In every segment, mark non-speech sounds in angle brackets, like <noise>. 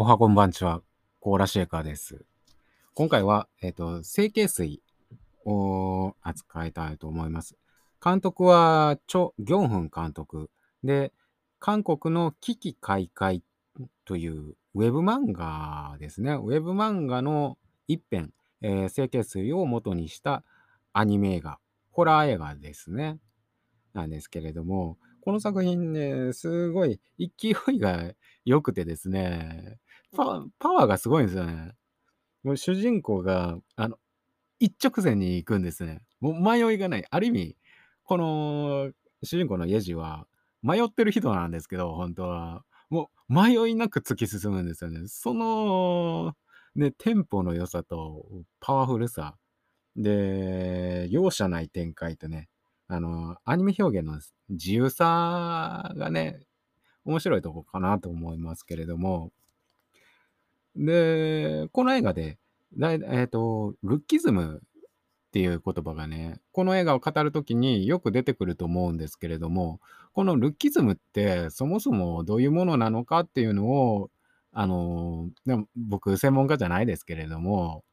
おはこんばんちは、コーラシェーカーです。今回は、えっ、と、成形水を扱いたいと思います。監督は、チョ・ギョンフン監督で、韓国の危機開会というウェブ漫画ですね。ウェブ漫画の一編、えー、成形水を元にしたアニメ映画、ホラー映画ですね。なんですけれども、この作品ね、すごい勢いが良くてですね、パパワーがすごいんですよね。もう主人公が、あの、一直線に行くんですね。もう迷いがない。ある意味、この主人公のイェジは迷ってる人なんですけど、本当は。もう迷いなく突き進むんですよね。その、ね、テンポの良さとパワフルさ。で、容赦ない展開とね、あの、アニメ表現の自由さがね、面白いとこかなと思いますけれども、で、この映画で、だいえっ、と、ルッキズムっていう言葉がね、この映画を語るときによく出てくると思うんですけれども、このルッキズムってそもそもどういうものなのかっていうのを、あの、でも僕専門家じゃないですけれども、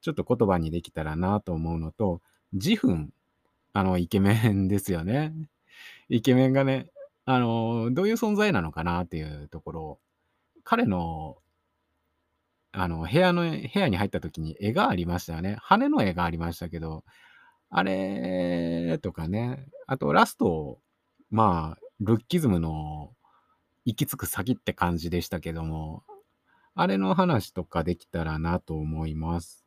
ちょっと言葉にできたらなと思うのと、自憤、あの、イケメンですよね。イケメンがね、あの、どういう存在なのかなっていうところ、彼の、あの、部屋の、部屋に入った時に絵がありましたよね。羽の絵がありましたけど、あれとかね、あとラスト、まあ、ルッキズムの行き着く先って感じでしたけども、あれの話とかできたらなと思います。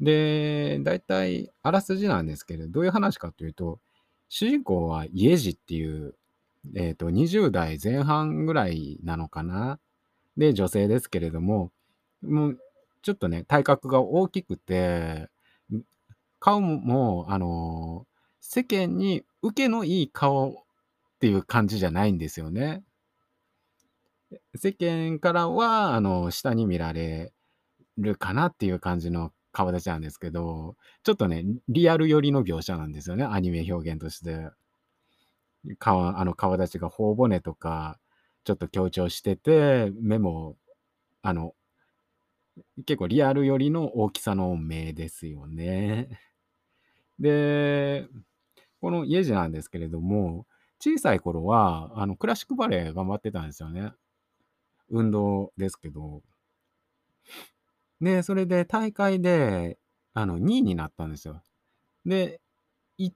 で、大体、あらすじなんですけど、どういう話かというと、主人公はイエジっていう、えっ、と、20代前半ぐらいなのかな。で、女性ですけれども、もう、ちょっとね、体格が大きくて、顔も、あの、世間に受けのいい顔っていう感じじゃないんですよね。世間からは、あの、下に見られるかなっていう感じの顔立ちなんですけど、ちょっとね、リアル寄りの描写なんですよね、アニメ表現として。顔あの顔立ちが頬骨とか、ちょっと強調してて、目も、あの、結構リアル寄りの大きさの目ですよね。で、このイエジなんですけれども、小さい頃は、あの、クラシックバレエ頑張ってたんですよね。運動ですけど。で、それで大会で、あの、2位になったんですよ。で、イ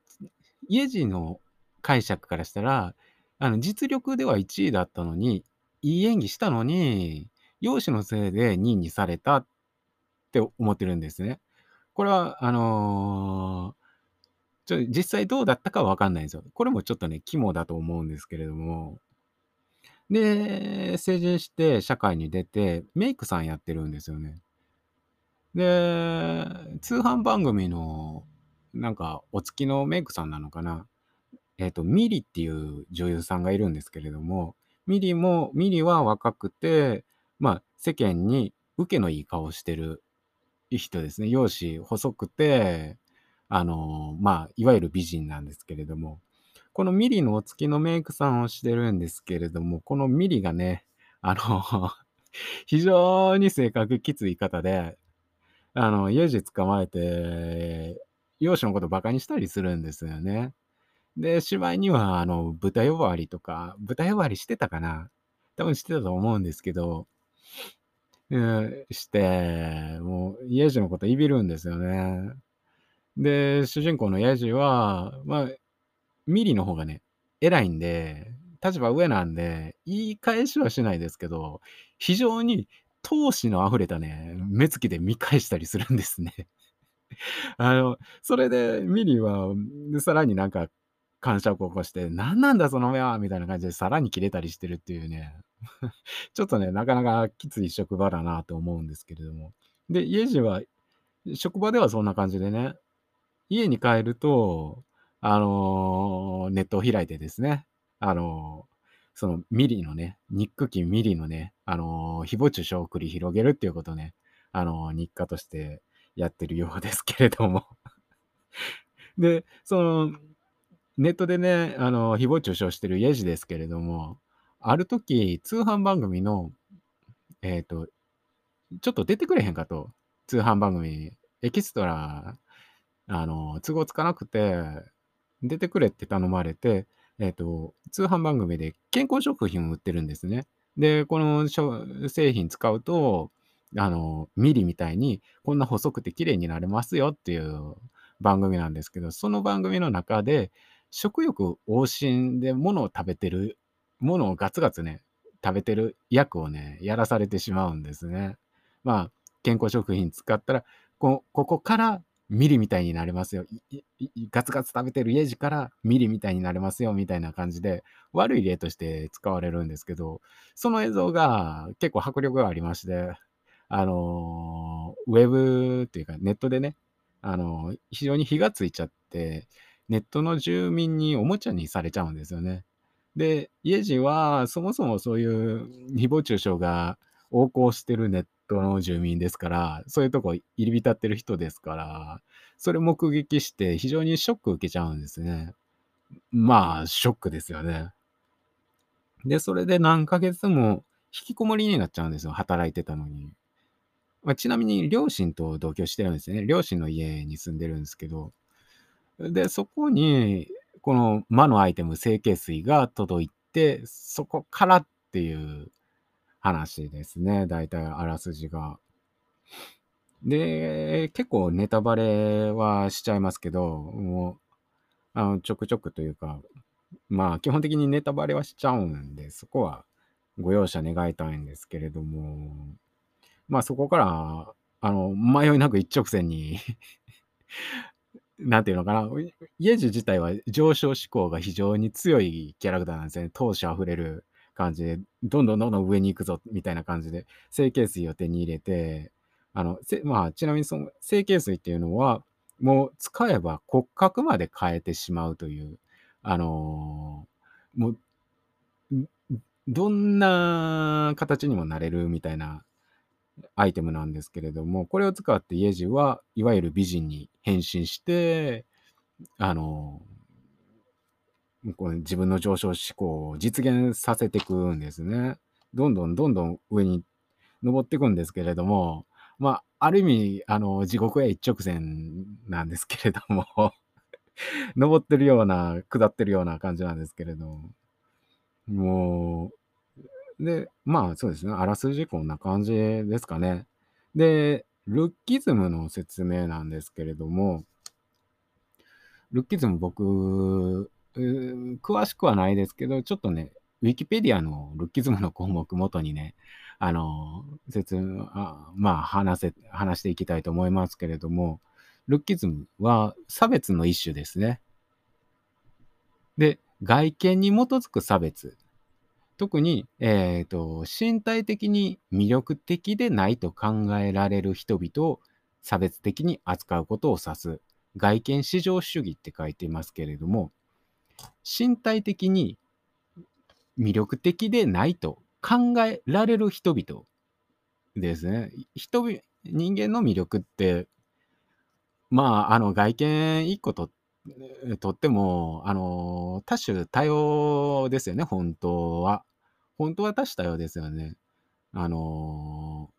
エジの解釈からしたら、あの、実力では1位だったのに、いい演技したのに、容姿のせいで2位にされたって思ってるんですね。これは、あのちょ実際どうだったかわかんないんですよ。これもちょっとね、肝だと思うんですけれども。で、成人して社会に出て、メイクさんやってるんですよね。で、通販番組の、なんか、お付きのメイクさんなのかな。えっ、と、ミリっていう女優さんがいるんですけれども、ミリも、ミリは若くて、まあ、世間に受けのいい顔してる人ですね。容姿細くて、あの、まあ、いわゆる美人なんですけれども、このミリのお付きのメイクさんをしてるんですけれども、このミリがね、あの、<laughs> 非常に性格きつい方で、あの、イエジ捕まえて、容姿のことバカにしたりするんですよね。で、しまいには、あの、豚呼ばわりとか、豚呼ばわりしてたかな多分してたと思うんですけど、して、もう、イエジのこといびるんですよね。で、主人公のイエジは、まあ、ミリの方がね、偉いんで、立場上なんで、言い返しはしないですけど、非常に闘志の溢れたね、目つきで見返したりするんですね。<laughs> あの、それでミリは、さらになんか感触を起こして、何なんだその目はみたいな感じでさらに切れたりしてるっていうね。<laughs> ちょっとね、なかなかきつい職場だなと思うんですけれども。で、イエジは、職場ではそんな感じでね、家に帰ると、あのネットを開いてですね、あのそのミリのね、ニック期ミリのね、あの誹謗中傷を繰り広げるっていうことをね、あの日課としてやってるようですけれども。<laughs> で、その、ネットでね、あの、誹謗中傷してるイエジですけれども、ある時、通販番組の、えっ、と、ちょっと出てくれへんかと。通販番組。エキストラ、あの、都合つかなくて、出てくれって頼まれて、えっ、と、通販番組で健康食品を売ってるんですね。で、この製品使うと、あの、ミリみたいにこんな細くて綺麗になれますよっていう番組なんですけど、その番組の中で、食欲旺盛でものを食べてる、ものをガツガツね、食べてる役をね、やらされてしまうんですね。まあ、健康食品使ったら、こここからミリみたいになれますよ。ガツガツ食べてるイエジからミリみたいになれますよみたいな感じで、悪い例として使われるんですけど、その映像が結構迫力がありまして、あのウェブっていうかネットでね、あの非常に火がついちゃって、ネットの住民におもちゃにされちゃうんですよね。で、イエジはそもそもそういう誹謗中傷が横行してるネットの住民ですから、そういうとこ入り浸ってる人ですから、それ目撃して非常にショック受けちゃうんですね。まあ、ショックですよね。で、それで何ヶ月も引きこもりになっちゃうんですよ。働いてたのに。まあ、ちなみに両親と同居してるんですね。両親の家に住んでるんですけど。で、そこに、この魔のアイテム、整形水が届いて、そこからっていう話ですね。大体あらすじが。で、結構ネタバレはしちゃいますけど、もう、あの、ちょくちょくというか、まあ、基本的にネタバレはしちゃうんで、そこはご容赦願いたいんですけれども、まあそこから、あの、迷いなく一直線になんていうのかな、イエジ自体は上昇志向が非常に強いキャラクターなんですね。闘志あふれる感じで、どんどんどんどん上に行くぞ、みたいな感じで、整形水を手に入れて、あの、まあ、ちなみにその整形水っていうのは、もう使えば骨格まで変えてしまうという、あのー、もう、どんな形にもなれるみたいなアイテムなんですけれども、これを使ってイエジはいわゆる美人に変身して、あの、これ自分の上昇志向を実現させていくんですね。どんどんどんどん上に登っていくんですけれども、まあ、ある意味、あの、地獄へ一直線なんですけれども <laughs> 登ってるような、下ってるような感じなんですけれども、う、で、まあそうですね。あらすじこんな感じですかね。で、ルッキズムの説明なんですけれども、ルッキズム僕、詳しくはないですけど、ちょっとね、ウィキペディアのルッキズムの項目元にね、あの、説あまあ話せ、話していきたいと思いますけれども、ルッキズムは差別の一種ですね。で、外見に基づく差別特に、えっ、と、身体的に魅力的でないと考えられる人々を差別的に扱うことを指す外見至上主義って書いていますけれども、身体的に魅力的でないと考えられる人々ですね。人人間の魅力って、まあ、あの外見一個ととっても、あの、多種多様ですよね、本当は。本当は多種多様ですよね。あの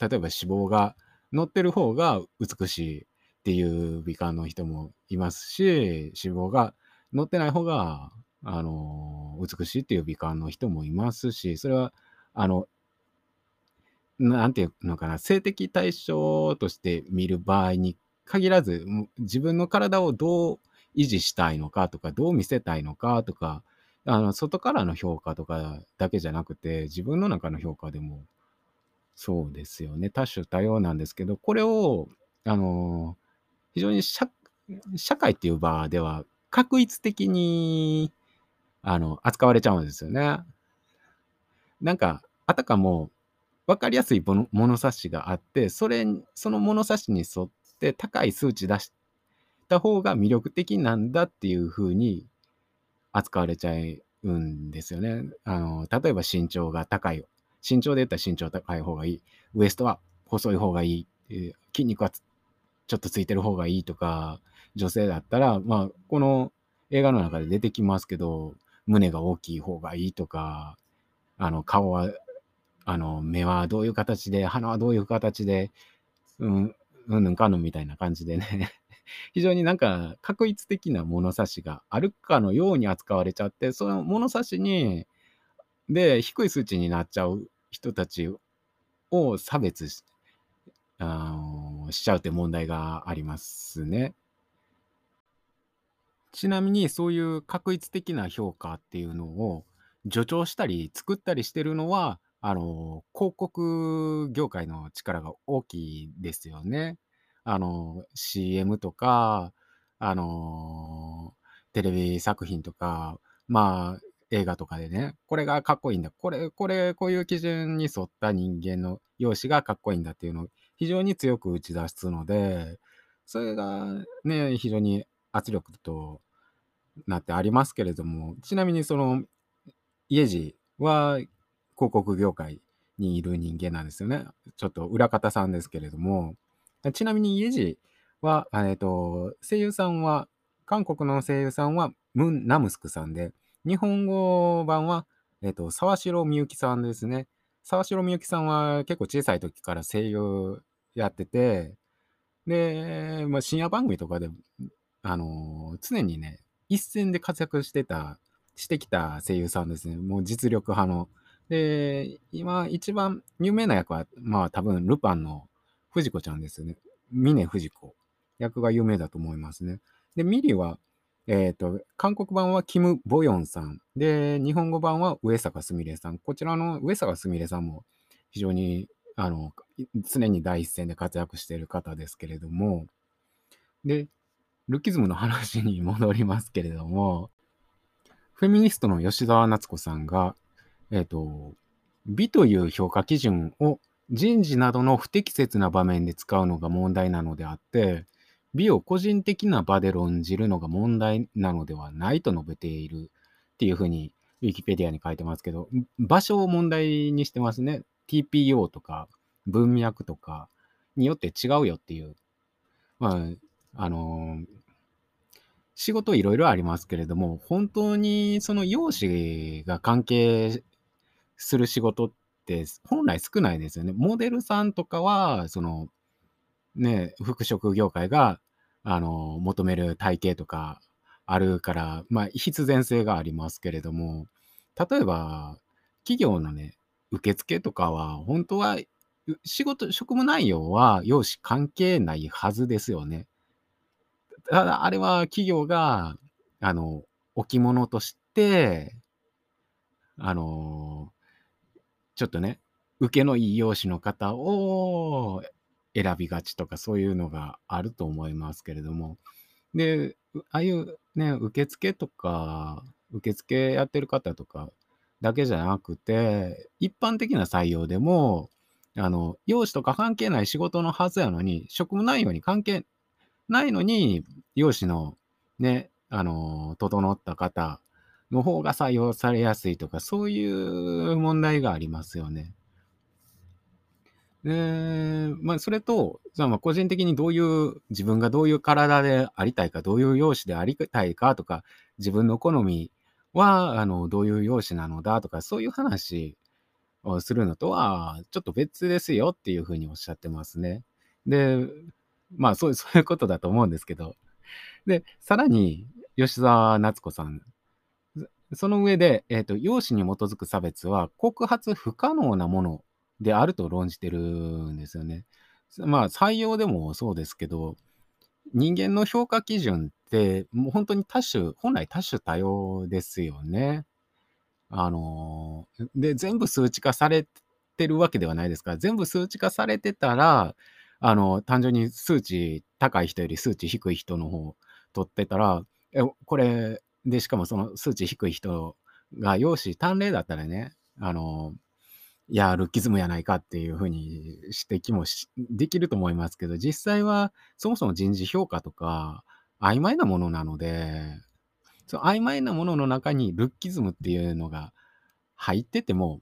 ー、例えば脂肪が乗ってる方が美しいっていう美観の人もいますし、脂肪が乗ってない方が、あのー、美しいっていう美観の人もいますし、それは、あの、なんていうのかな、性的対象として見る場合に限らず、自分の体をどう維持したいのかとか、どう見せたいのかとか、あの、外からの評価とかだけじゃなくて、自分の中の評価でもそうですよね。多種多様なんですけど、これを、あの、非常に社会っていう場では、確一的に、あの、扱われちゃうんですよね。なんか、あたかも、分かりやすい物差しがあって、それ、その物差しに沿って高い数値出した方が魅力的なんだっていうふうに扱われちゃうんですよね。あの、例えば身長が高い。身長で言ったら身長高い方がいい。ウエストは細い方がいい。筋肉はちょっとついてる方がいいとか、女性だったら、まあ、この映画の中で出てきますけど、胸が大きい方がいいとか、あの、顔はあの、目はどういう形で、鼻はどういう形で、うん、うんぬんかんぬんみたいな感じでね <laughs> 非常になんか画一的な物差しがあるかのように扱われちゃって、その物差しにで、低い数値になっちゃう人たちを差別しあ、しちゃうって問題がありますね。ちなみにそういう画一的な評価っていうのを助長したり作ったりしてるのは、あの、広告業界の力が大きいですよね。あの、CM とか、あの、テレビ作品とか、まあ、映画とかでね、これがかっこいいんだ。これ、これ、こういう基準に沿った人間の容姿がかっこいいんだっていうのを非常に強く打ち出すので、それがね、非常に圧力となってありますけれども、ちなみにその、家路は広告業界にいる人間なんですよね。ちょっと裏方さんですけれども、ちなみに家路は、えっと、声優さんは、韓国の声優さんはムン・ナムスクさんで、日本語版は、えっと、沢城みゆきさんですね。沢城みゆきさんは結構小さい時から声優やってて、で、まあ、深夜番組とかで、あのー常にね、一線で活躍してた、してきた声優さんですね。もう実力派の。で、今一番有名な役は、まあ多分ルパンの藤子ちゃんですよね。峰藤子。役が有名だと思いますね。で、ミリは、えっと、韓国版はキム・ボヨンさん。で、日本語版は上坂すみれさん。こちらの上坂すみれさんも非常に、あの、常に第一線で活躍している方ですけれども、で、ルキズムの話に戻りますけれども、フェミニストの吉沢夏子さんが、えっ、と、美という評価基準を人事などの不適切な場面で使うのが問題なのであって、美を個人的な場で論じるのが問題なのではないと述べているっていうふうに、ウィキペディアに書いてますけど、場所を問題にしてますね。TPO とか文脈とかによって違うよっていう。まあ、あのー仕事いろいろありますけれども、本当にその容姿が関係する仕事って本来少ないですよね。モデルさんとかは、その、ね、服飾業界が、あの、求める体型とかあるから、まあ、必然性がありますけれども、例えば、企業のね、受付とかは、本当は、仕事、職務内容は容姿関係ないはずですよね。ただ、あれは企業が、あの、置物として、あの、ちょっとね、受けのいい容姿の方を選びがちとか、そういうのがあると思いますけれども。で、ああいうね、受付とか、受付やってる方とかだけじゃなくて、一般的な採用でも、あの、容姿とか関係ない仕事のはずやのに、職務内容に関係ないのに、容姿のね、あの、整った方の方が採用されやすいとか、そういう問題がありますよね。で、まあ、それと、そのまあ個人的にどういう、自分がどういう体でありたいか、どういう容姿でありたいかとか、自分の好みは、あの、どういう容姿なのだとか、そういう話をするのとは、ちょっと別ですよっていうふうにおっしゃってますね。で、まあ、そうそういうことだと思うんですけど。で、さらに、吉沢夏子さん。その上で、えっ、と、容姿に基づく差別は告発不可能なものであると論じてるんですよね。まあ、採用でもそうですけど、人間の評価基準って、もう本当に多種、本来多種多様ですよね。あのーで、全部数値化されてるわけではないですから、全部数値化されてたら、あの、単純に数値高い人より数値低い人の方取ってたら、え、これ、で、しかもその数値低い人が容姿端麗だったらね、あの、いや、ルッキズムやないかっていうふうに指摘もできると思いますけど、実際はそもそも人事評価とか曖昧なものなので、その曖昧なものの中にルッキズムっていうのが入ってても、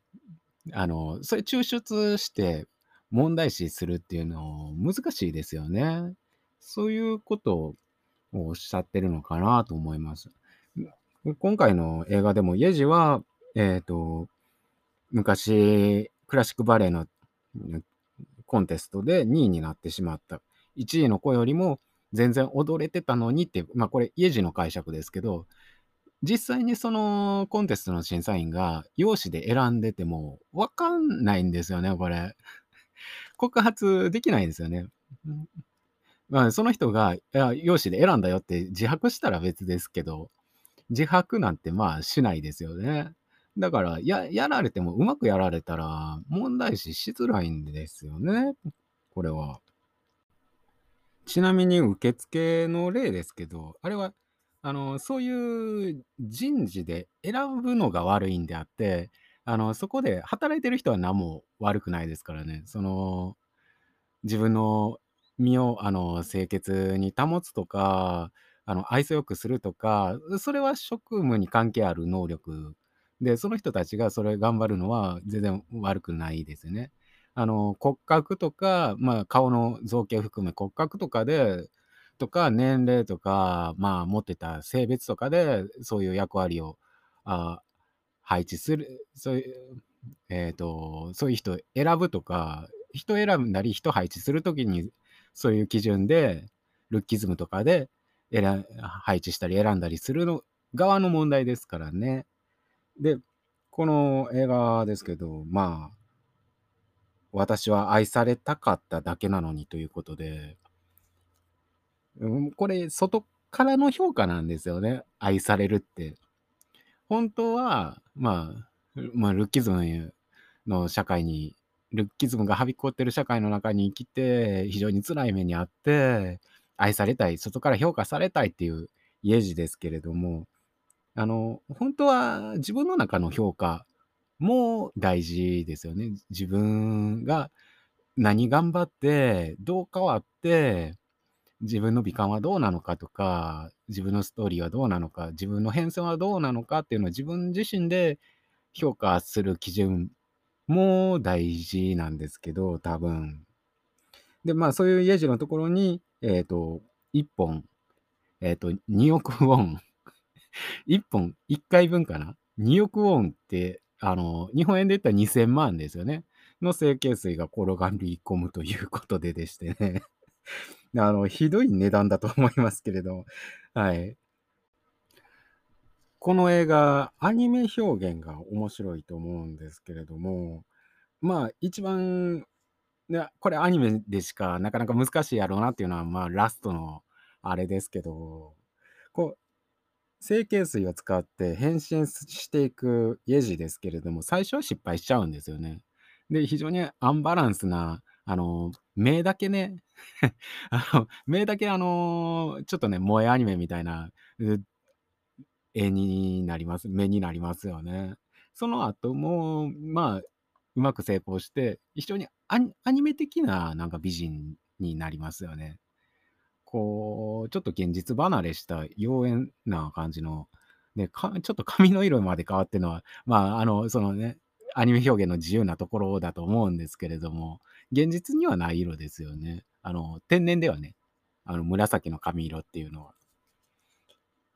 あの、それ抽出して問題視するっていうの難しいですよね。そういうことをおっしゃってるのかなと思います。今回の映画でもイェジは、えっ、と、昔クラシックバレエの、コンテストで2位になってしまった。1位の子よりも全然踊れてたのにって、まあこれ、家路の解釈ですけど、実際にそのコンテストの審査員が容姿で選んでてもわかんないんですよね、これ。<laughs> 告発できないんですよね。まあ、その人が、いや、容姿で選んだよって自白したら別ですけど、自白なんてまあしないですよね。だから、や、やられてもうまくやられたら問題視しづらいんですよね。これは。ちなみに受付の例ですけど、あれは、あの、そういう人事で選ぶのが悪いんであって、あの、そこで働いてる人は何も悪くないですからね。その、自分の身を、あの、清潔に保つとか、あの、愛想よくするとか、それは職務に関係ある能力で、その人たちがそれ頑張るのは全然悪くないですね。あの、骨格とか、まあ、顔の造形含め骨格とかで、とか年齢とか、まあ、持ってた性別とかで、そういう役割を、あ配置する、そういう、えっと、そういう人選ぶとか、人選んだり人配置するときに、そういう基準で、ルッキズムとかで配置したり選んだりするの側の問題ですからね。で、この映画ですけど、まあ、私は愛されたかっただけなのにということで、これ、外からの評価なんですよね。愛されるって。本当は、まあ、まあ、ルッキズムの社会に、ルッキズムがはびこってる社会の中に生きて、非常に辛い目にあって、愛されたい、外から評価されたいっていうイエジですけれども、あの、本当は自分の中の評価も大事ですよね。自分が何頑張って、どう変わって、自分の美観はどうなのかとか、自分のストーリーはどうなのか、自分の変遷はどうなのかっていうのを自分自身で評価する基準も大事なんですけど、多分。で、まあそういうイエジのところに、えっ、と、1本、えっ、と、2億ウォン。<laughs> 1本、1回分かな ?2 億ウォンって、あの、日本円で言ったら2000万ですよね。の成形水が転がり込むということででしてね。<laughs> あの、ひどい値段だと思いますけれども、はい。この映画、アニメ表現が面白いと思うんですけれども、まあ、一番、ね、これアニメでしかなかなか難しいやろうなっていうのは、まあ、ラストのあれですけど、こう、成形水を使って変身していくイエジですけれども、最初は失敗しちゃうんですよね。で、非常にアンバランスな、あの、目だけね、<laughs> あの、目だけあの、ちょっとね、萌えアニメみたいな、絵になります目になりますよね。その後も、まあ、うまく成功して、非常にアニメ的ななんか美人になりますよね。こう、ちょっと現実離れした妖艶な感じの、ね、かちょっと髪の色まで変わってるのは、まあ、あの、そのね、アニメ表現の自由なところだと思うんですけれども、現実にはない色ですよね。あの、天然ではね、あの、紫の髪色っていうのは。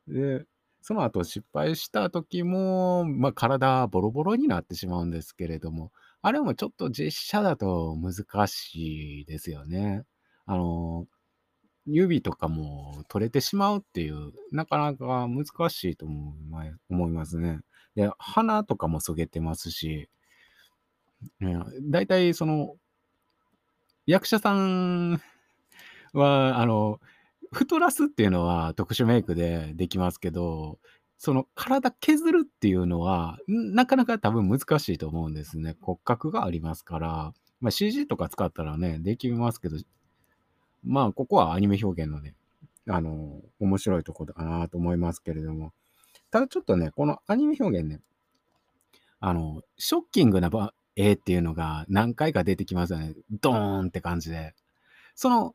で、その後失敗した時も、まあ、体ボロボロになってしまうんですけれども、あれもちょっと実写だと難しいですよね。あの、指とかも取れてしまうっていう、なかなか難しいと思いますね。で、鼻とかもそげてますし、大体その、役者さんは、あの、太らすっていうのは特殊メイクでできますけど、その体削るっていうのは、なかなか多分難しいと思うんですね。骨格がありますから、まあ、CG とか使ったらね、できますけど、まあ、ここはアニメ表現のね、あの、面白いとこだなと思いますけれども、ただちょっとね、このアニメ表現ね、あの、ショッキングな絵っていうのが何回か出てきますよね。ドーンって感じで。その、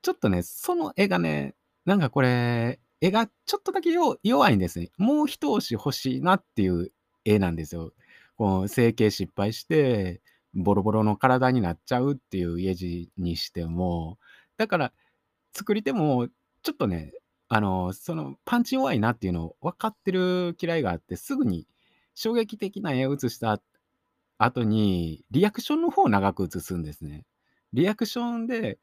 ちょっとね、その絵がね、なんかこれ、絵がちょっとだけ弱いんですね。もう一押し欲しいなっていう絵なんですよ。こう整形失敗して、ボロボロの体になっちゃうっていうイエジにしても、だから、作り手も、ちょっとね、あの、そのパンチ弱いなっていうのを分かってる嫌いがあって、すぐに衝撃的な絵を写した後に、リアクションの方を長く映すんですね。リアクションで、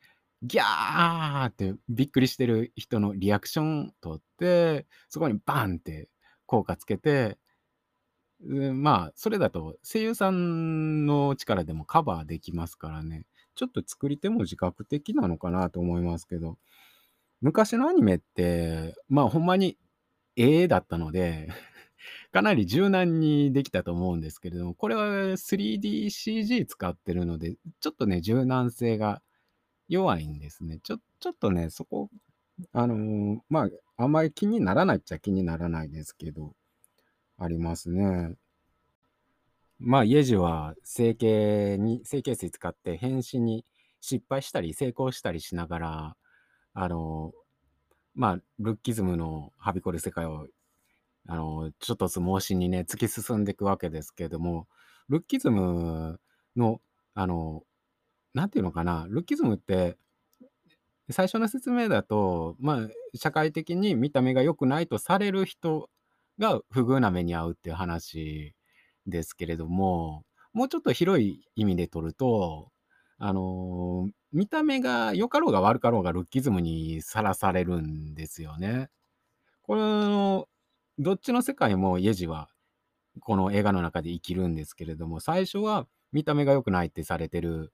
ギャーってびっくりしてる人のリアクション取って、そこにバンって効果つけて、まあ、それだと声優さんの力でもカバーできますからね。ちょっと作り手も自覚的なのかなと思いますけど、昔のアニメって、まあほんまに絵だったので、<laughs> かなり柔軟にできたと思うんですけれども、これは 3DCG 使ってるので、ちょっとね、柔軟性が弱いんですね。ちょちょっとね、そこ、あのーまあ、あんまり気にならないっちゃ気にならないですけど、ありますね。まあ、イエジは整形に、整形水使って変身に失敗したり成功したりしながら、あの、まあ、ルッキズムのはびこる世界を、あの、ちょっとずつ盲信にね、突き進んでいくわけですけども、ルッキズムの、あの、なんていうのかな、ルッキズムって、最初の説明だと、まあ、社会的に見た目が良くないとされる人が不遇な目に遭うっていう話ですけれども、もうちょっと広い意味で取ると、あの、見た目が良かろうが悪かろうがルッキズムにさらされるんですよね。この、どっちの世界もイエジはこの映画の中で生きるんですけれども、最初は見た目が良くないってされてる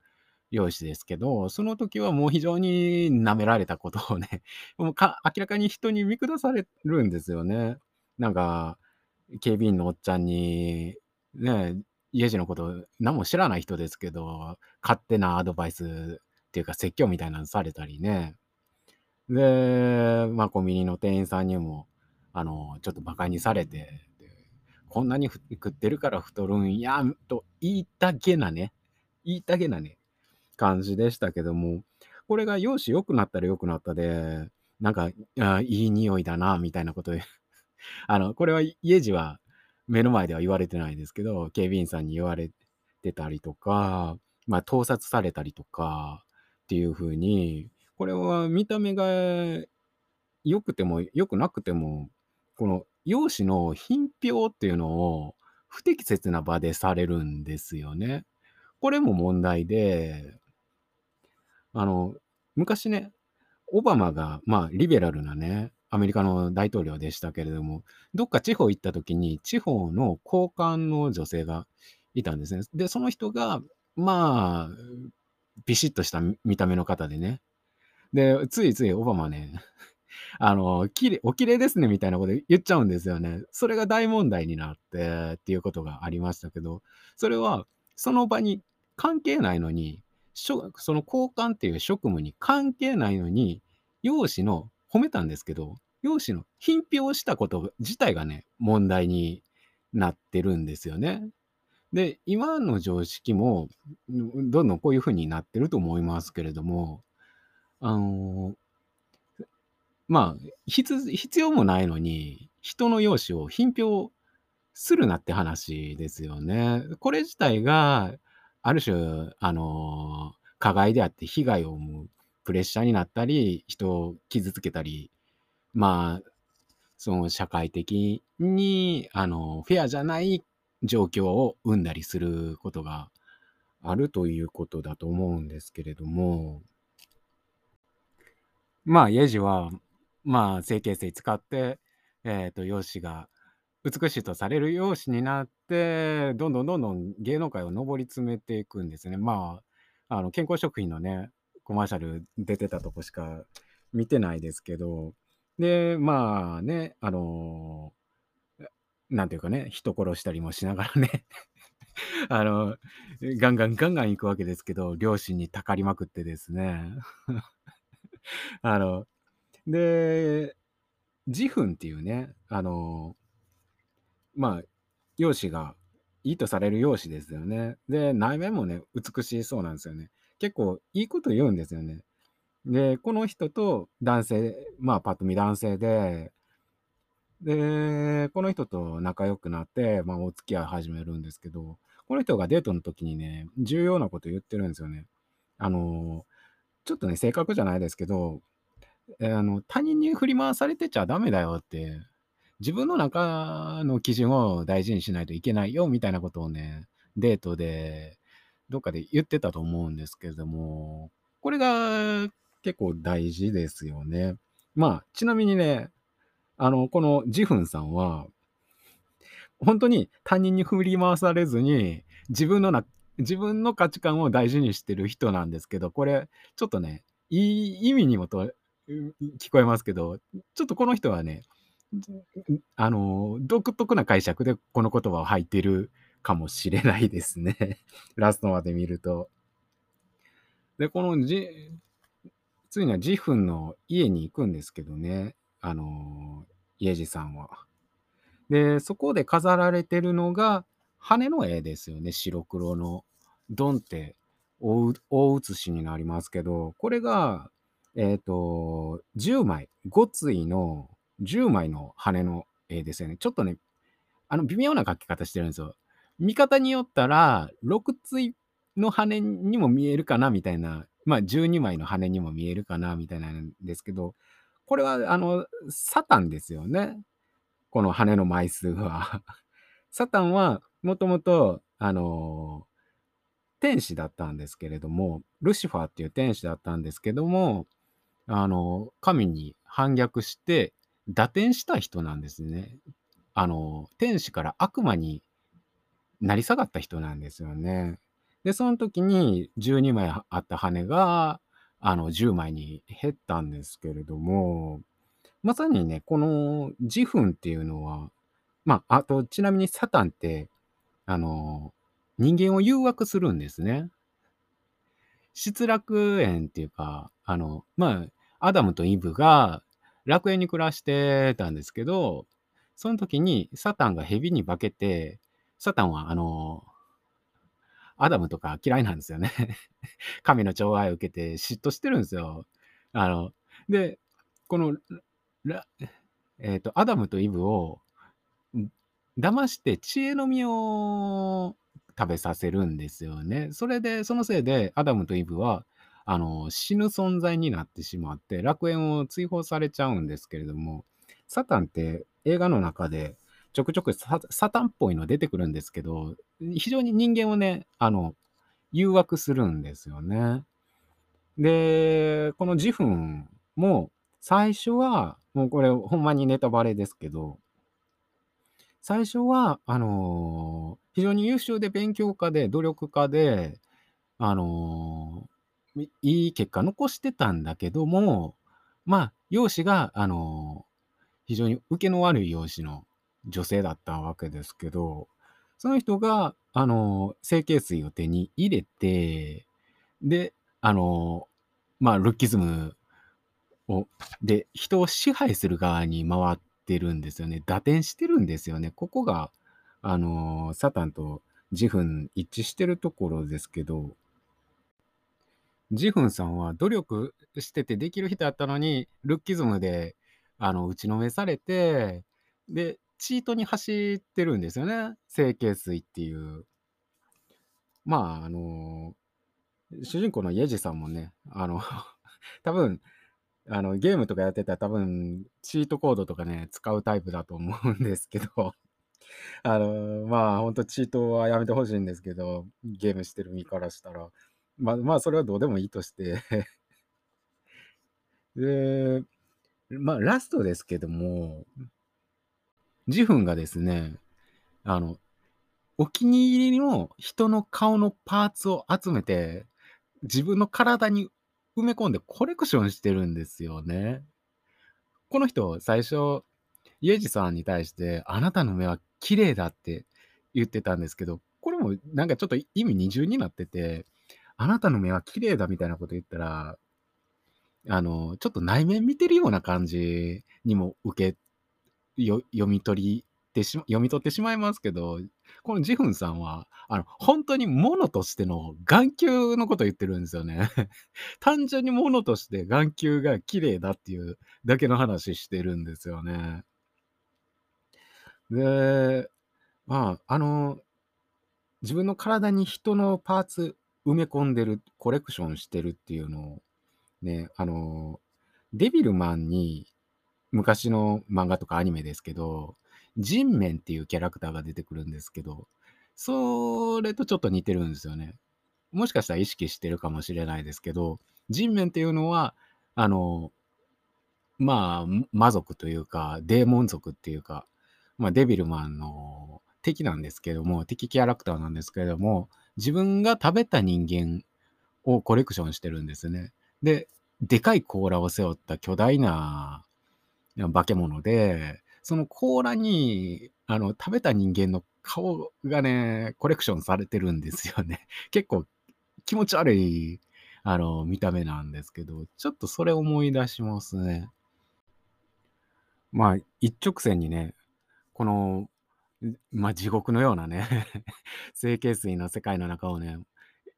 容姿ですけど、その時はもう非常に舐められたことをね、<laughs> もうか明らかに人に見下されるんですよね。なんか、警備員のおっちゃんに、ね、家路のこと何も知らない人ですけど、勝手なアドバイスっていうか説教みたいなのされたりね。で、まあコンビニの店員さんにも、あの、ちょっと馬鹿にされて、こんなに食ってるから太るんや、と言いたげなね、言いたげなね、感じでしたけども、これが容姿良くなったら良くなったで、なんか、あいい匂いだな、みたいなことで <laughs> あの、これは家路は目の前では言われてないですけど、警備員さんに言われてたりとか、まあ、盗撮されたりとかっていう風に、これは見た目が良くても良くなくても、この容姿の品評っていうのを不適切な場でされるんですよね。これも問題で、あの、昔ね、オバマが、まあ、リベラルなね、アメリカの大統領でしたけれども、どっか地方行った時に、地方の高官の女性がいたんですね。で、その人が、まあ、ビシッとした見た目の方でね。で、ついついオバマね、<laughs> あの、きれお綺麗ですねみたいなこと言っちゃうんですよね。それが大問題になってっていうことがありましたけど、それはその場に関係ないのに、その交換っていう職務に関係ないのに、容姿の褒めたんですけど、容姿の品評したこと自体がね、問題になってるんですよね。で、今の常識も、どんどんこういうふうになってると思いますけれども、あのまあ、必要もないのに、人の容姿を品評するなって話ですよね。これ自体が、ある種、あの加害であって被害を生むプレッシャーになったり、人を傷つけたり、まあ、その社会的に、あの、フェアじゃない状況を生んだりすることがあるということだと思うんですけれども、まあ、イェジは、まあ、整形性使って、えっ、と、容姿が美しいとされる容姿になって、どんどんどんどん芸能界を上り詰めていくんですね。まあ、あの、健康食品のね、コマーシャル出てたとこしか見てないですけど、で、まあね、あのなんていうかね、人殺したりもしながらね <laughs> あの、ガンガンガンガン行くわけですけど、両親にたかりまくってですね <laughs> あの、で、自憤っていうね、あの、まあ、容姿がいいとされる容姿ですよね。で、内面もね、美しいそうなんですよね。結構いいこと言うんですよね。で、この人と男性、まあ、パッと見男性で、で、この人と仲良くなって、まあ、お付き合い始めるんですけど、この人がデートの時にね、重要なこと言ってるんですよね。あの、ちょっとね、正確じゃないですけど、あの、他人に振り回されてちゃダメだよって、自分の中の基準を大事にしないといけないよみたいなことをね、デートで、どっかで言ってたと思うんですけれども、これが結構大事ですよね。まあ、ちなみにね、あの、このジフンさんは、本当に他人に振り回されずに、自分のな自分の価値観を大事にしてる人なんですけど、これ、ちょっとね、いい意味にもと聞こえますけど、ちょっとこの人はね、あの、独特な解釈でこの言葉を吐いてるかもしれないですね。<laughs> ラストまで見ると。で、このじ、ついにはジフンの家に行くんですけどね、あの、家治さんは。で、そこで飾られてるのが、羽の絵ですよね、白黒の。ドンって大大写しになりますけど、これが、えっ、と、10枚、5対の10枚の羽の絵ですよね。ちょっとね、あの、微妙な描き方してるんですよ。見方によったら、6対の羽にも見えるかなみたいな、まあ12枚の羽にも見えるかなみたいなんですけど、これはあの、サタンですよね。この羽の枚数は。<laughs> サタンはもともと、あの天使だったんですけれども、ルシファーっていう天使だったんですけども、あの、神に反逆して、打点した人なんですね。あの、天使から悪魔になり下がった人なんですよね。で、その時に12枚あった羽が、あの、10枚に減ったんですけれども、まさにね、この自憤っていうのは、まあ、あと、ちなみにサタンって、あの、人間を誘惑するんですね。失楽園っていうか、あの、まあ、アダムとイブが楽園に暮らしてたんですけど、その時にサタンが蛇に化けて、サタンはあの、アダムとか嫌いなんですよね。<laughs> 神の寵愛を受けて嫉妬してるんですよ。あの、で、この、えっ、ー、と、アダムとイブを騙して知恵の実を食べさせるんですよね。それで、そのせいで、アダムとイブは、あの、死ぬ存在になってしまって、楽園を追放されちゃうんですけれども、サタンって映画の中で、ちょくちょくサタンっぽいの出てくるんですけど、非常に人間をね、あの、誘惑するんですよね。で、このジフンも、最初は、もうこれほんまにネタバレですけど、最初は、あのー、非常に優秀で勉強家で努力家で、あの、いい結果残してたんだけども、まあ、容姿が、あの、非常に受けの悪い容姿の女性だったわけですけど、その人が、あの整形水を手に入れて、で、あのまあ、ルッキズムを、で、人を支配する側に回ってるんですよね。打点してるんですよね。ここが、あのサタンとジフン一致してるところですけど、ジフンさんは努力しててできる人だったのに、ルッキズムで、あの、打ちのめされて、で、チートに走ってるんですよね。整形水っていう。まあ、あのー主人公のイェジさんもね、あの、<laughs> 多分、あの、ゲームとかやってたら多分、チートコードとかね、使うタイプだと思うんですけど、あの、まあ、ほんとチートはやめてほしいんですけど、ゲームしてる身からしたら。まあ、まあ、それはどうでもいいとして <laughs> で、まあ、ラストですけども、ジフンがですね、あの、お気に入りの人の顔のパーツを集めて、自分の体に埋め込んでコレクションしてるんですよね。この人、最初、イエジさんに対して、あなたの目は綺麗だって言ってたんですけど、これもなんかちょっと意味二重になってて、あなたの目は綺麗だみたいなこと言ったら、あの、ちょっと内面見てるような感じにも受け、よ読み取りてし読み取ってしまいますけど、このジフンさんは、あの、本当に物としての眼球のこと言ってるんですよね。<laughs> 単純に物として眼球が綺麗だっていうだけの話してるんですよね。で、まあ、あの、自分の体に人のパーツ埋め込んでる、コレクションしてるっていうのを、ね、あの、デビルマンに昔の漫画とかアニメですけど、人面っていうキャラクターが出てくるんですけど、それとちょっと似てるんですよね。もしかしたら意識してるかもしれないですけど、人面っていうのは、あの、まあ、魔族というか、デーモン族っていうか、まあ、デビルマンの敵なんですけども、敵キャラクターなんですけれども、自分が食べた人間をコレクションしてるんですね。で、でかい甲羅を背負った巨大な化け物で、その甲羅に、あの、食べた人間の顔がね、コレクションされてるんですよね。<laughs> 結構気持ち悪い、あの、見た目なんですけど、ちょっとそれ思い出しますね。まあ、一直線にね、この、まあ、地獄のようなね <laughs> 成形水の世界の中をね、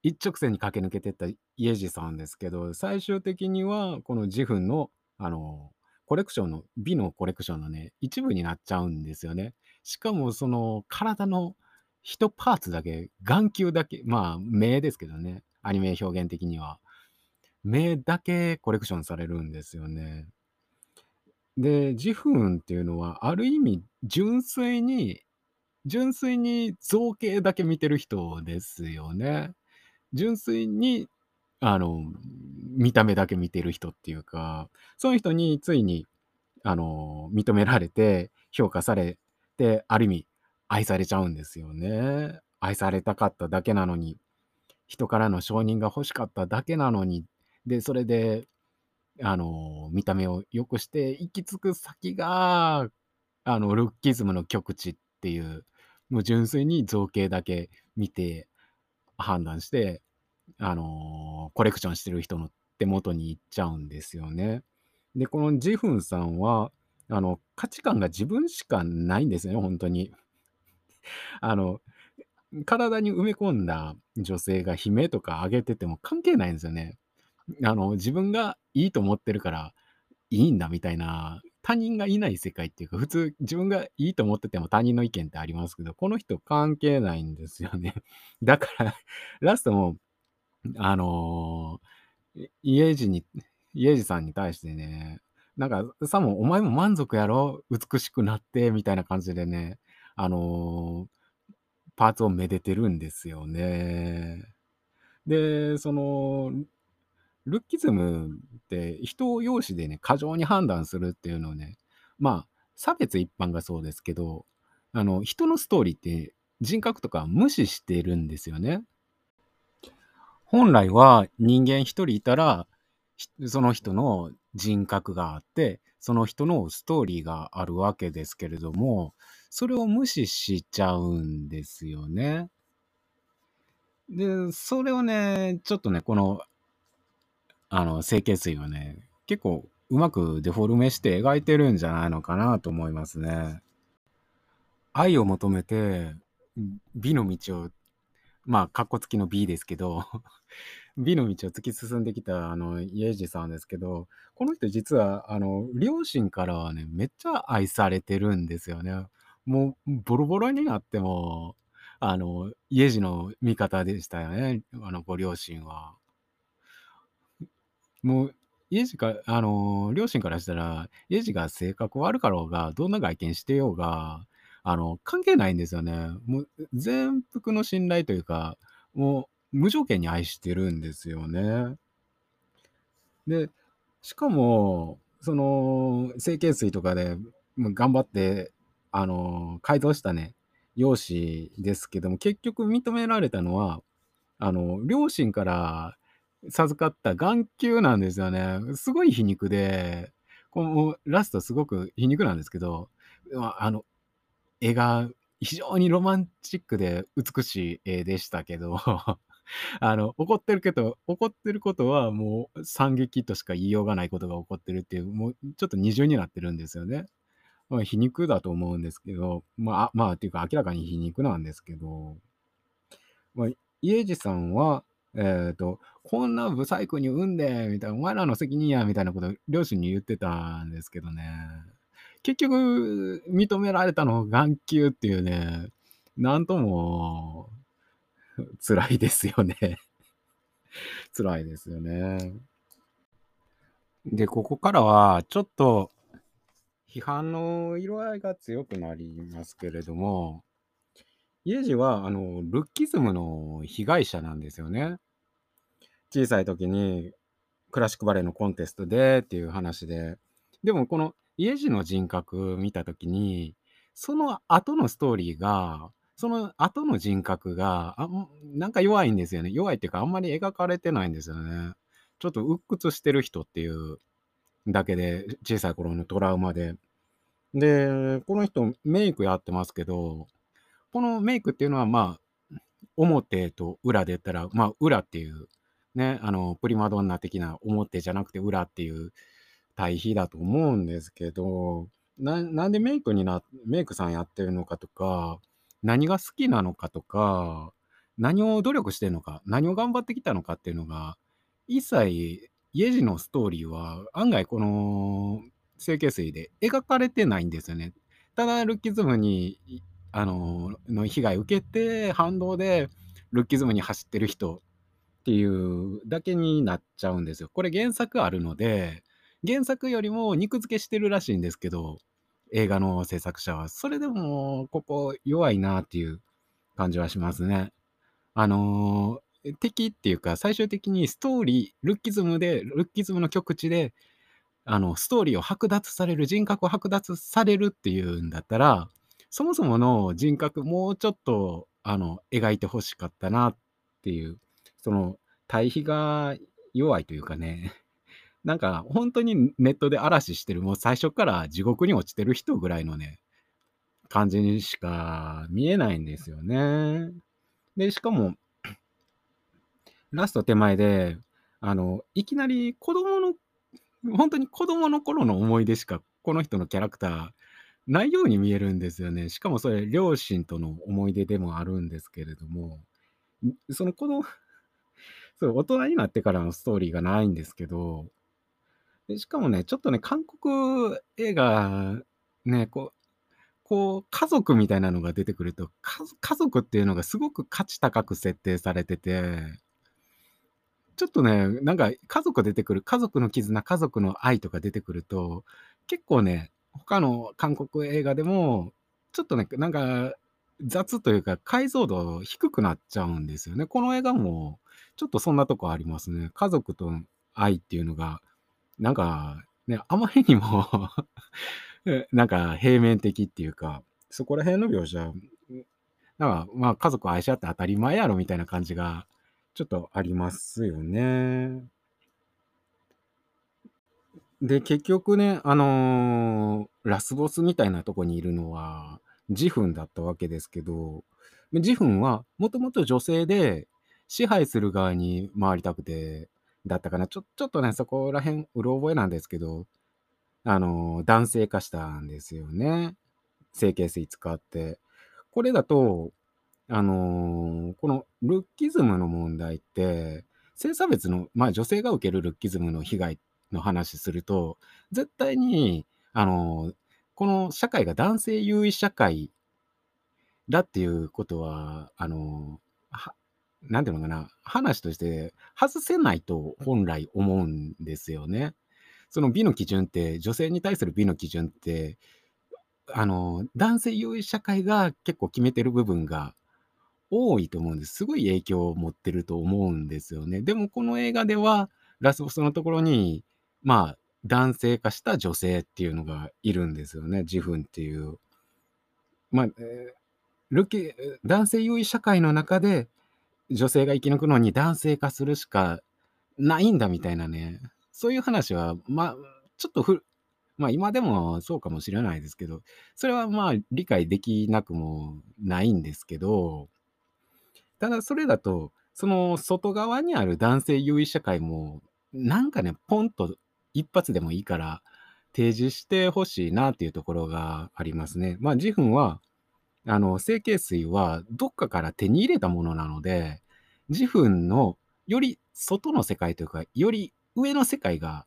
一直線に駆け抜けてった家路さんですけど、最終的にはこの自分の、あの、コレクションの、美のコレクションのね、一部になっちゃうんですよね。しかもその体の一パーツだけ、眼球だけ、まあ目ですけどね、アニメ表現的には。目だけコレクションされるんですよね。で、ジフンっていうのは、ある意味、純粋に、純粋に造形だけ見てる人ですよね。純粋に、あの、見た目だけ見てる人っていうか、その人についに、あの、認められて、評価されて、ある意味、愛されちゃうんですよね。愛されたかっただけなのに、人からの承認が欲しかっただけなのに、で、それであの、見た目を良くして行き着く先が、あの、ルッキズムの極致っていう、もう純粋に造形だけ見て判断して、あの、コレクションしてる人の手元に行っちゃうんですよね。で、このジフンさんは、あの、価値観が自分しかないんですよね、本当に。<laughs> あの、体に埋め込んだ女性が悲鳴とか上げてても関係ないんですよね。あの、自分がいいと思ってるからいいんだみたいな、他人がいない世界っていうか、普通自分がいいと思ってても他人の意見ってありますけど、この人関係ないんですよね。<laughs> だからラストも、あのー、家路に、家路さんに対してね、なんか、さもお前も満足やろ？美しくなって、みたいな感じでね、あの、パーツをめでてるんですよね。で、その、ルッキズムって人を容姿でね、過剰に判断するっていうのをね、まあ、差別一般がそうですけど、あの、人のストーリーって人格とか無視してるんですよね。本来は人間一人いたら、その人の人格があって、その人のストーリーがあるわけですけれども、それを無視しちゃうんですよね。で、それをね、ちょっとね、このあの、整形水はね、結構うまくデフォルメして描いてるんじゃないのかなと思いますね。愛を求めて、美の道を、まあ、かっこつきの美ですけど、<laughs> 美の道を突き進んできた、あの、イエジさんですけど、この人実は、あの、両親からはね、めっちゃ愛されてるんですよね。もう、ボロボロになっても、あの、イエジの味方でしたよね、あの、ご両親は。もう、イエジか、あのー両親からしたら、イエジが性格悪かろうが、どんな外見してようが、あの、関係ないんですよね。もう、全幅の信頼というか、もう、無条件に愛してるんですよね。で、しかも、その、整形水とかで、もう頑張って、あのー改造したね、容姿ですけども、結局認められたのは、あの、両親から授かった眼球なんですよね。すごい皮肉で、このラストすごく皮肉なんですけど、あの、絵が非常にロマンチックで美しい絵でしたけど、<laughs> あの、怒ってるけど、怒ってることはもう惨劇としか言いようがないことが起こってるっていう、もうちょっと二重になってるんですよね。まあ、皮肉だと思うんですけど、まあ、まあ、っていうか明らかに皮肉なんですけど、まあ、家路さんは、えっと、こんなブサイクに産んで、みたいな、お前らの責任や、みたいなこと、両親に言ってたんですけどね。結局、認められたの眼球っていうね、なんとも、辛いですよね。<laughs> 辛いですよね。で、ここからは、ちょっと、批判の色合いが強くなりますけれども、イエジは、あの、ルッキズムの被害者なんですよね。小さい時にクラシックバレエのコンテストでっていう話で。でもこのイエジの人格見た時に、その後のストーリーが、その後の人格が、あなんか弱いんですよね。弱いっていうか、あんまり描かれてないんですよね。ちょっと鬱屈してる人っていうだけで、小さい頃のトラウマで。で、この人メイクやってますけど、このメイクっていうのは、まあ、表と裏で言ったら、まあ、裏っていう、ね、あの、プリマドンナ的な表じゃなくて裏っていう対比だと思うんですけど、ななんでメイクになメイクさんやってるのかとか、何が好きなのかとか、何を努力してるのか、何を頑張ってきたのかっていうのが、一切イエジのストーリーは案外この整形水で描かれてないんですよね。ただルッキズムにあのの被害受けて反動でルッキズムに走ってる人っていうだけになっちゃうんですよ。これ原作あるので原作よりも肉付けしてるらしいんですけど映画の制作者はそれでもここ弱いなっていう感じはしますね。あの敵っていうか最終的にストーリールッキズムでルッキズムの極致であのストーリーを剥奪される人格を剥奪されるっていうんだったらそもそもの人格もうちょっとあの描いてほしかったなっていうその対比が弱いというかね <laughs> なんか本当にネットで嵐してるもう最初から地獄に落ちてる人ぐらいのね感じにしか見えないんですよね。でしかもラスト手前であのいきなり子供の本当に子供の頃の思い出しかこの人のキャラクターないように見えるんですよね。しかもそれ両親との思い出でもあるんですけれども、その子供 <laughs> そう大人になってからのストーリーがないんですけど、でしかもね、ちょっとね、韓国映画ね、こうこう家族みたいなのが出てくると、家族っていうのがすごく価値高く設定されててちょっとね、なんか家族出てくる、家族の絆、家族の愛とか出てくると、結構ね、他の韓国映画でも、ちょっとね、なんか雑というか解像度低くなっちゃうんですよね。この映画もちょっとそんなとこありますね。家族と愛っていうのが、なんかね、あまりにも <laughs> なんか平面的っていうか、そこら辺の描写、なんかまあ家族愛し合って当たり前やろみたいな感じがちょっとありますよね。で、結局ね、あのーラスボスみたいなとこにいるのは、ジフンだったわけですけど、ジフンはもともと女性で支配する側に回りたくて、だったかな。ちょ、ちょっとね、そこら辺、うろ覚えなんですけど、あのー男性化したんですよね。整形水使って。これだと、あのーこのルッキズムの問題って、性差別の、まあ女性が受けるルッキズムの被害っの話すると、絶対に、あのーこの社会が男性優位社会だっていうことは、あのーは、なんていうのかな、話として外せないと本来思うんですよね。その美の基準って、女性に対する美の基準って、あのー男性優位社会が結構決めてる部分が多いと思うんです。すごい影響を持ってると思うんですよね。でもこの映画では、ラスボスのところに、まあ、男性化した女性っていうのがいるんですよね。自分っていう。まあ、えルキ、男性優位社会の中で女性が生き抜くのに男性化するしかないんだみたいなね。そういう話は、まあ、ちょっとふ、まあ今でもそうかもしれないですけど、それはまあ理解できなくもないんですけど、ただそれだと、その外側にある男性優位社会も、なんかね、ポンと一発でもいいから提示してほしいなっていうところがありますね。まあ、ジフンは、あの、整形水はどっかから手に入れたものなので、ジフンのより外の世界というか、より上の世界が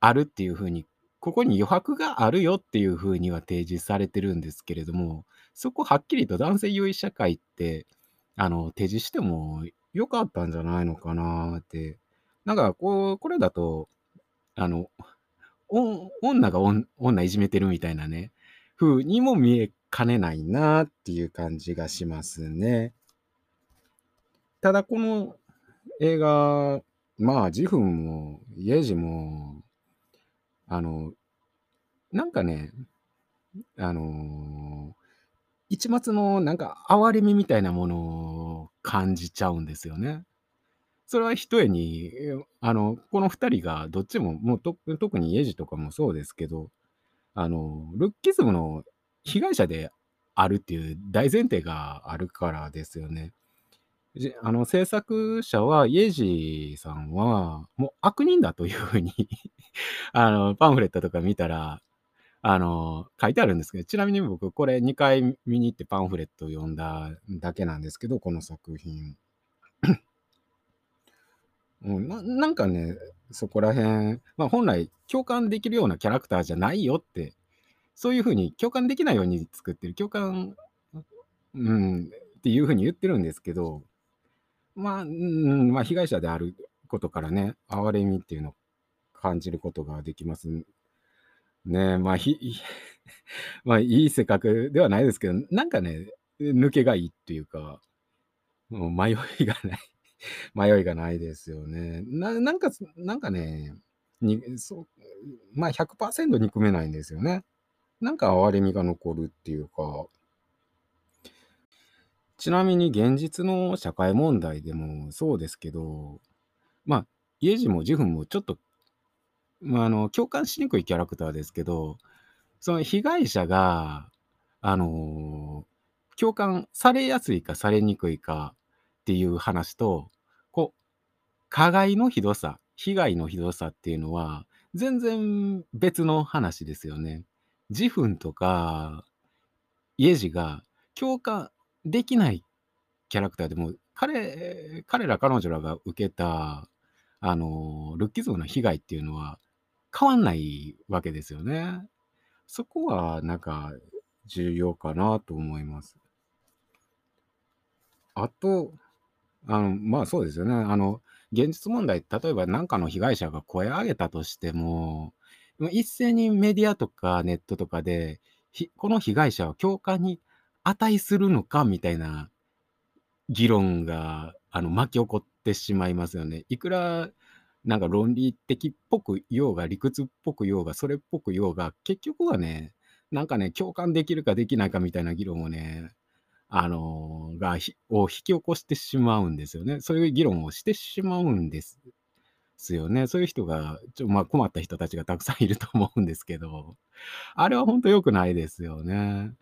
あるっていうふうに、ここに余白があるよっていうふうには提示されてるんですけれども、そこはっきりと男性優位社会って、あの、提示してもよかったんじゃないのかなって。なんか、こう、これだと、あの、女が女いじめてるみたいなね、風にも見えかねないなっていう感じがしますね。ただこの映画、まあ、ジフンも、イエジも、あの、なんかね、あの一末のなんか哀れみみたいなものを感じちゃうんですよね。それはひとえに、あの、この2人がどっちも、もうと特にイエジとかもそうですけど、あの、ルッキズムの被害者であるっていう大前提があるからですよね。あの、制作者は、イエジさんは、もう悪人だというふうに <laughs> あの、パンフレットとか見たら、あの、書いてあるんですけど、ちなみに僕、これ2回見に行ってパンフレットを読んだだけなんですけど、この作品。うん、ななんかね、そこら辺、まあ、本来共感できるようなキャラクターじゃないよって、そういうふうに共感できないように作ってる、共感、うん、っていうふうに言ってるんですけど、まあ、うん、まあ、被害者であることからね、哀れみっていうのを感じることができますね。まあ、ひ、<laughs> まあ、いい性格ではないですけど、なんかね、抜けがいいっていうか、もう迷いがない迷いがないですよね。ななんか、なんかね、にそうまあ100%憎めないんですよね。なんか哀れみが残るっていうか。ちなみに現実の社会問題でもそうですけど、まあ、イエジもジフンもちょっと、まあ、あの、共感しにくいキャラクターですけど、その被害者が、あの共感されやすいかされにくいかっていう話と、こう、加害のひどさ、被害のひどさっていうのは、全然別の話ですよね。ジフンとか、イエジが共感できないキャラクターでも、彼、彼ら彼女らが受けた、あの、ルッキズムの被害っていうのは変わんないわけですよね。そこはなんか重要かなと思います。あと、あの、まあそうですよね。あの、現実問題、例えば何かの被害者が声を上げたとしても、一斉にメディアとかネットとかで、この被害者は共感に値するのかみたいな議論が、あの、巻き起こってしまいますよね。いくら、なんか論理的っぽく言おうが、理屈っぽく言おうが、それっぽく言おうが、結局はね、なんかね、共感できるかできないかみたいな議論をね、あの、が、を引き起こしてしまうんですよね。そういう議論をしてしまうんですすよね。そういう人が、ちょまあ、困った人たちがたくさん <laughs> いると思うんですけど、あれは本当良くないですよね。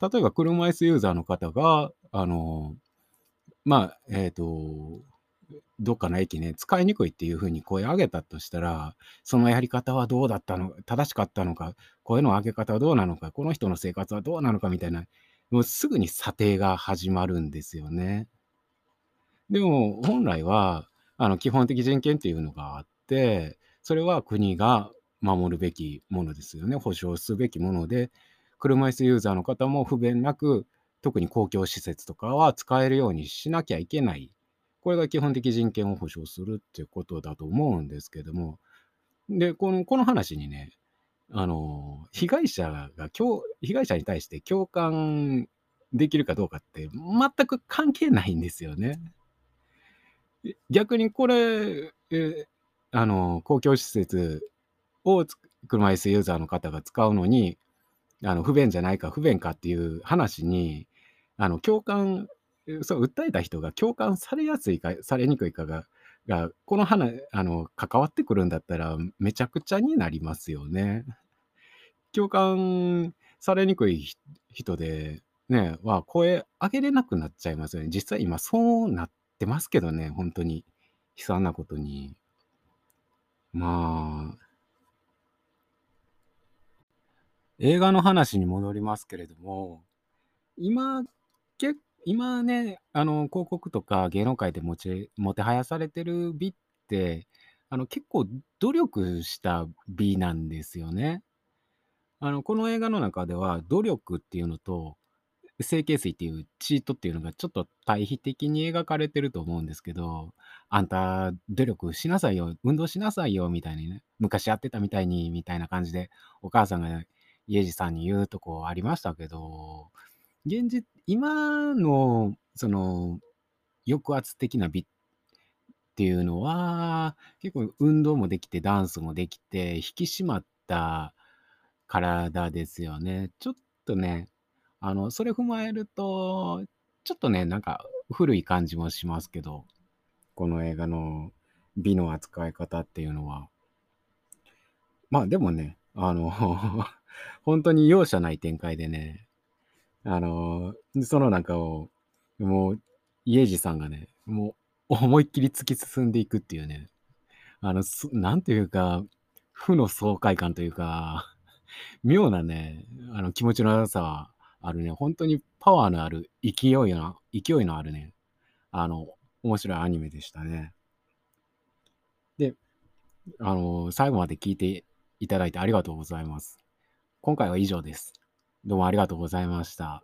例えば車椅子ユーザーの方が、あの、まあ、えっと、どっかの駅ね、使いにくいっていう風に声上げたとしたら、そのやり方はどうだったの正しかったのか、声の上げ方はどうなのか、この人の生活はどうなのかみたいな、もうすぐに査定が始まるんですよね。でも、本来は、あの、基本的人権っていうのがあって、それは国が守るべきものですよね。保障すべきもので、車椅子ユーザーの方も不便なく、特に公共施設とかは使えるようにしなきゃいけない。これが基本的人権を保障するっていうことだと思うんですけども、で、このこの話にね、あの、被害者が被害者に対して共感できるかどうかって全く関係ないんですよね。逆にこれ、えあの、公共施設を車椅子ユーザーの方が使うのに、あの、不便じゃないか、不便かっていう話に、あの、共感、そう、訴えた人が共感されやすいか、されにくいかが、が、この話、あの、関わってくるんだったら、めちゃくちゃになりますよね。<laughs> 共感されにくい人で、ね、は声上げれなくなっちゃいますよね。実際今そうなってますけどね、本当に。悲惨なことに。まあ、映画の話に戻りますけれども、今、今ね、あの、広告とか芸能界でもちもてはやされてる美って、あの、結構努力した美なんですよね。あの、この映画の中では、努力っていうのと、整形水っていうチートっていうのがちょっと対比的に描かれてると思うんですけど、あんた努力しなさいよ、運動しなさいよみたいにね、昔やってたみたいにみたいな感じでお母さんが家治さんに言うとこありましたけど、現実今のその、抑圧的な美っていうのは、結構運動もできて、ダンスもできて、引き締まった体ですよね。ちょっとね、あの、それ踏まえると、ちょっとね、なんか古い感じもしますけど、この映画の美の扱い方っていうのは。まあでもね、あの <laughs> 本当に容赦ない展開でね、あの、その中を、もう、家治さんがね、もう思いっきり突き進んでいくっていうね、あの、なんていうか、負の爽快感というか、妙なね、あの気持ちの良さはあるね、本当にパワーのある、勢いの勢いのあるね、あの、面白いアニメでしたね。で、あの、最後まで聞いていただいてありがとうございます。今回は以上です。どうもありがとうございました。